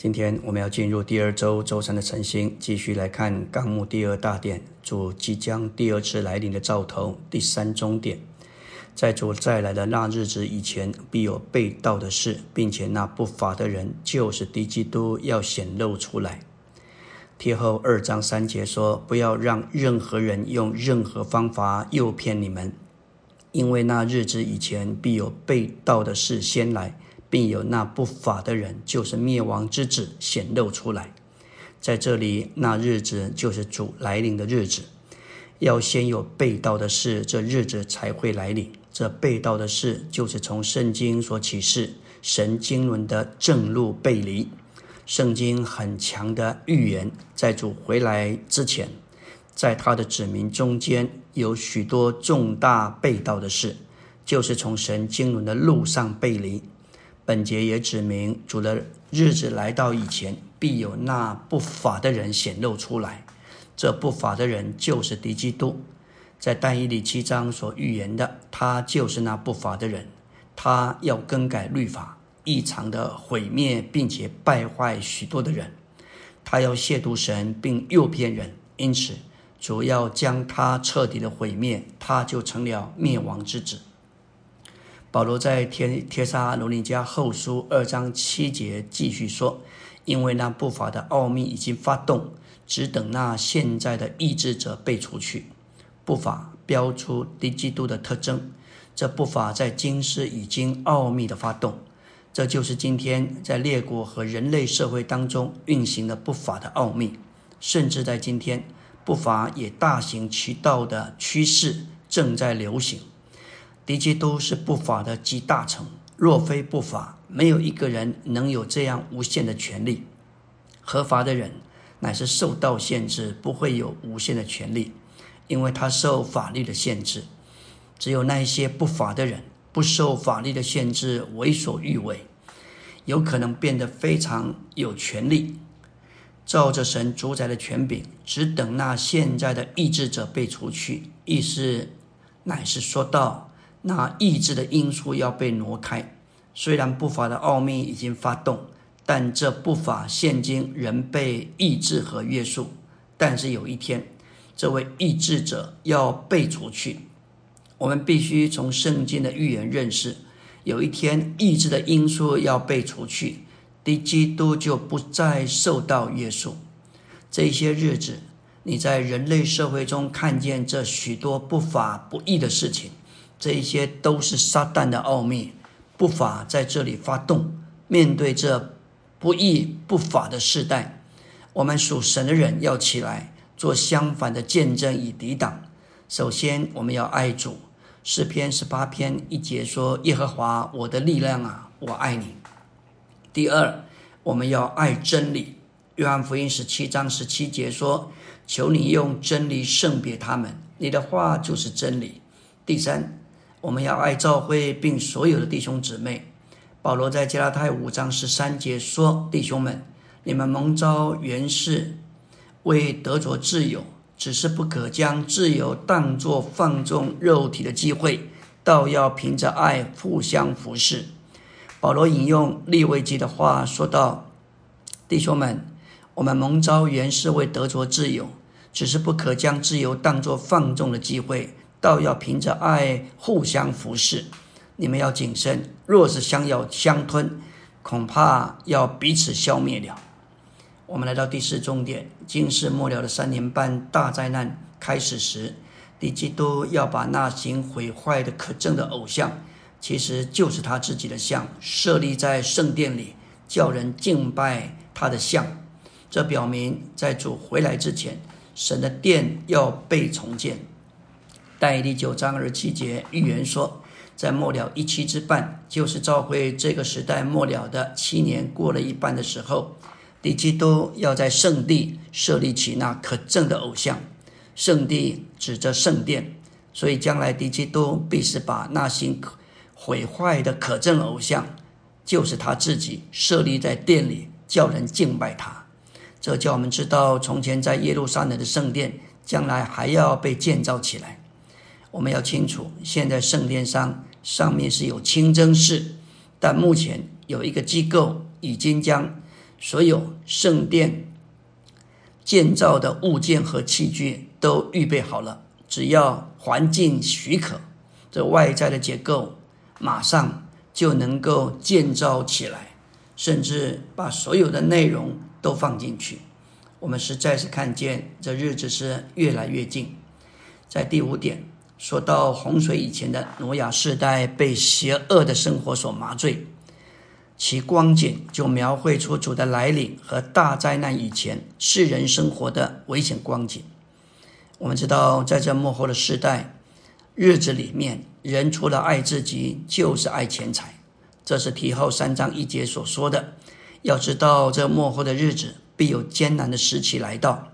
今天我们要进入第二周周三的晨星，继续来看纲目第二大点，主即将第二次来临的兆头。第三终点，在主再来的那日子以前，必有被盗的事，并且那不法的人就是敌基督要显露出来。贴后二章三节说：不要让任何人用任何方法诱骗你们，因为那日子以前必有被盗的事先来。并有那不法的人，就是灭亡之子显露出来。在这里，那日子就是主来临的日子。要先有被盗的事，这日子才会来临。这被盗的事，就是从圣经所启示神经纶的正路背离。圣经很强的预言，在主回来之前，在他的子民中间有许多重大被盗的事，就是从神经纶的路上背离。本节也指明，主的日子来到以前，必有那不法的人显露出来。这不法的人就是敌基督，在但以理七章所预言的，他就是那不法的人。他要更改律法，异常的毁灭，并且败坏许多的人。他要亵渎神，并诱骗人，因此主要将他彻底的毁灭，他就成了灭亡之子。保罗在帖帖撒罗尼迦后书二章七节继续说：“因为那不法的奥秘已经发动，只等那现在的意志者被除去。不法标出低基督的特征，这不法在今世已经奥秘的发动，这就是今天在列国和人类社会当中运行的不法的奥秘，甚至在今天不法也大行其道的趋势正在流行。”敌基督是不法的极大成，若非不法，没有一个人能有这样无限的权利。合法的人乃是受到限制，不会有无限的权利，因为他受法律的限制。只有那一些不法的人，不受法律的限制，为所欲为，有可能变得非常有权利，照着神主宰的权柄，只等那现在的意志者被除去。意思乃是说到。那意志的因素要被挪开。虽然不法的奥秘已经发动，但这不法现今仍被抑制和约束。但是有一天，这位抑制者要被除去。我们必须从圣经的预言认识：有一天，意志的因素要被除去，敌基督就不再受到约束。这些日子，你在人类社会中看见这许多不法不义的事情。这一些都是撒旦的奥秘，不法在这里发动。面对这不义不法的时代，我们属神的人要起来做相反的见证以抵挡。首先，我们要爱主。诗篇十八篇一节说：“耶和华我的力量啊，我爱你。”第二，我们要爱真理。约翰福音十七章十七节说：“求你用真理圣别他们，你的话就是真理。”第三。我们要爱教会，并所有的弟兄姊妹。保罗在加拉太五章十三节说：“弟兄们，你们蒙召原是为得着自由，只是不可将自由当作放纵肉体的机会，倒要凭着爱互相服侍。”保罗引用利未记的话说道：“弟兄们，我们蒙召原是为得着自由，只是不可将自由当作放纵的机会。”倒要凭着爱互相服侍，你们要谨慎。若是相要相吞，恐怕要彼此消灭了。我们来到第四重点：今世末了的三年半大灾难开始时，敌基督要把那行毁坏的可憎的偶像，其实就是他自己的像，设立在圣殿里，叫人敬拜他的像。这表明在主回来之前，神的殿要被重建。但第九章二十七节预言说，在末了一期之半，就是召回这个时代末了的七年过了一半的时候，敌基督要在圣地设立起那可憎的偶像。圣地指着圣殿，所以将来敌基督必是把那些毁坏的可憎偶像，就是他自己设立在殿里，叫人敬拜他。这叫我们知道，从前在耶路撒冷的圣殿，将来还要被建造起来。我们要清楚，现在圣殿上上面是有清真寺，但目前有一个机构已经将所有圣殿建造的物件和器具都预备好了，只要环境许可，这外在的结构马上就能够建造起来，甚至把所有的内容都放进去。我们实在是看见这日子是越来越近。在第五点说到洪水以前的挪亚世代被邪恶的生活所麻醉。其光景就描绘出主的来临和大灾难以前世人生活的危险光景。我们知道，在这幕后的时代日子里面，人除了爱自己，就是爱钱财。这是提后三章一节所说的。要知道，这幕后的日子必有艰难的时期来到，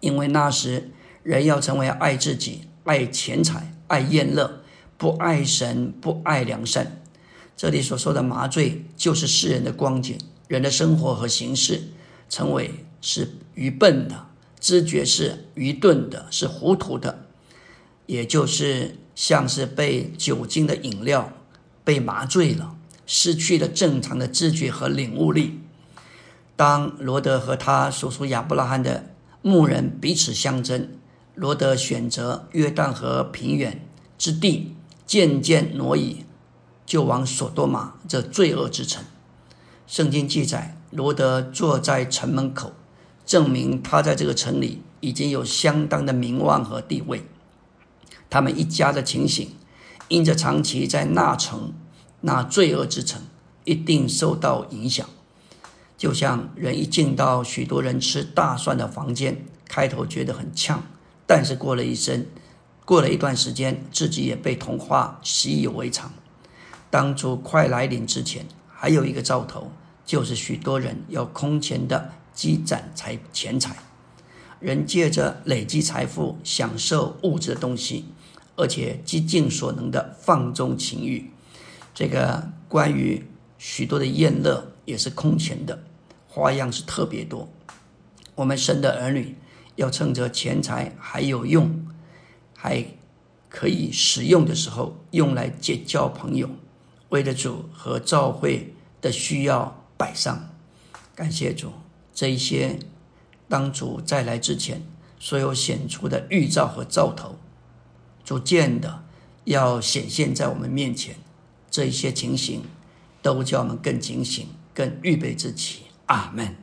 因为那时人要成为爱自己、爱钱财、爱宴乐，不爱神、不爱良善。这里所说的麻醉，就是世人的光景，人的生活和形式，成为是愚笨的，知觉是愚钝的，是糊涂的，也就是像是被酒精的饮料被麻醉了，失去了正常的知觉和领悟力。当罗德和他叔叔亚伯拉罕的牧人彼此相争，罗德选择约旦河平原之地，渐渐挪移。就往索多玛这罪恶之城。圣经记载，罗德坐在城门口，证明他在这个城里已经有相当的名望和地位。他们一家的情形，因着长期在那城、那罪恶之城，一定受到影响。就像人一进到许多人吃大蒜的房间，开头觉得很呛，但是过了一生，过了一段时间，自己也被同化，习以为常。当初快来临之前，还有一个兆头，就是许多人要空前的积攒财钱财。人借着累积财富，享受物质的东西，而且极尽所能的放纵情欲。这个关于许多的宴乐也是空前的，花样是特别多。我们生的儿女要趁着钱财还有用，还可以使用的时候，用来结交朋友。为了主和教会的需要摆上，感谢主，这一些当主再来之前所有显出的预兆和兆头，逐渐的要显现在我们面前，这一些情形都叫我们更警醒、更预备自己。阿门。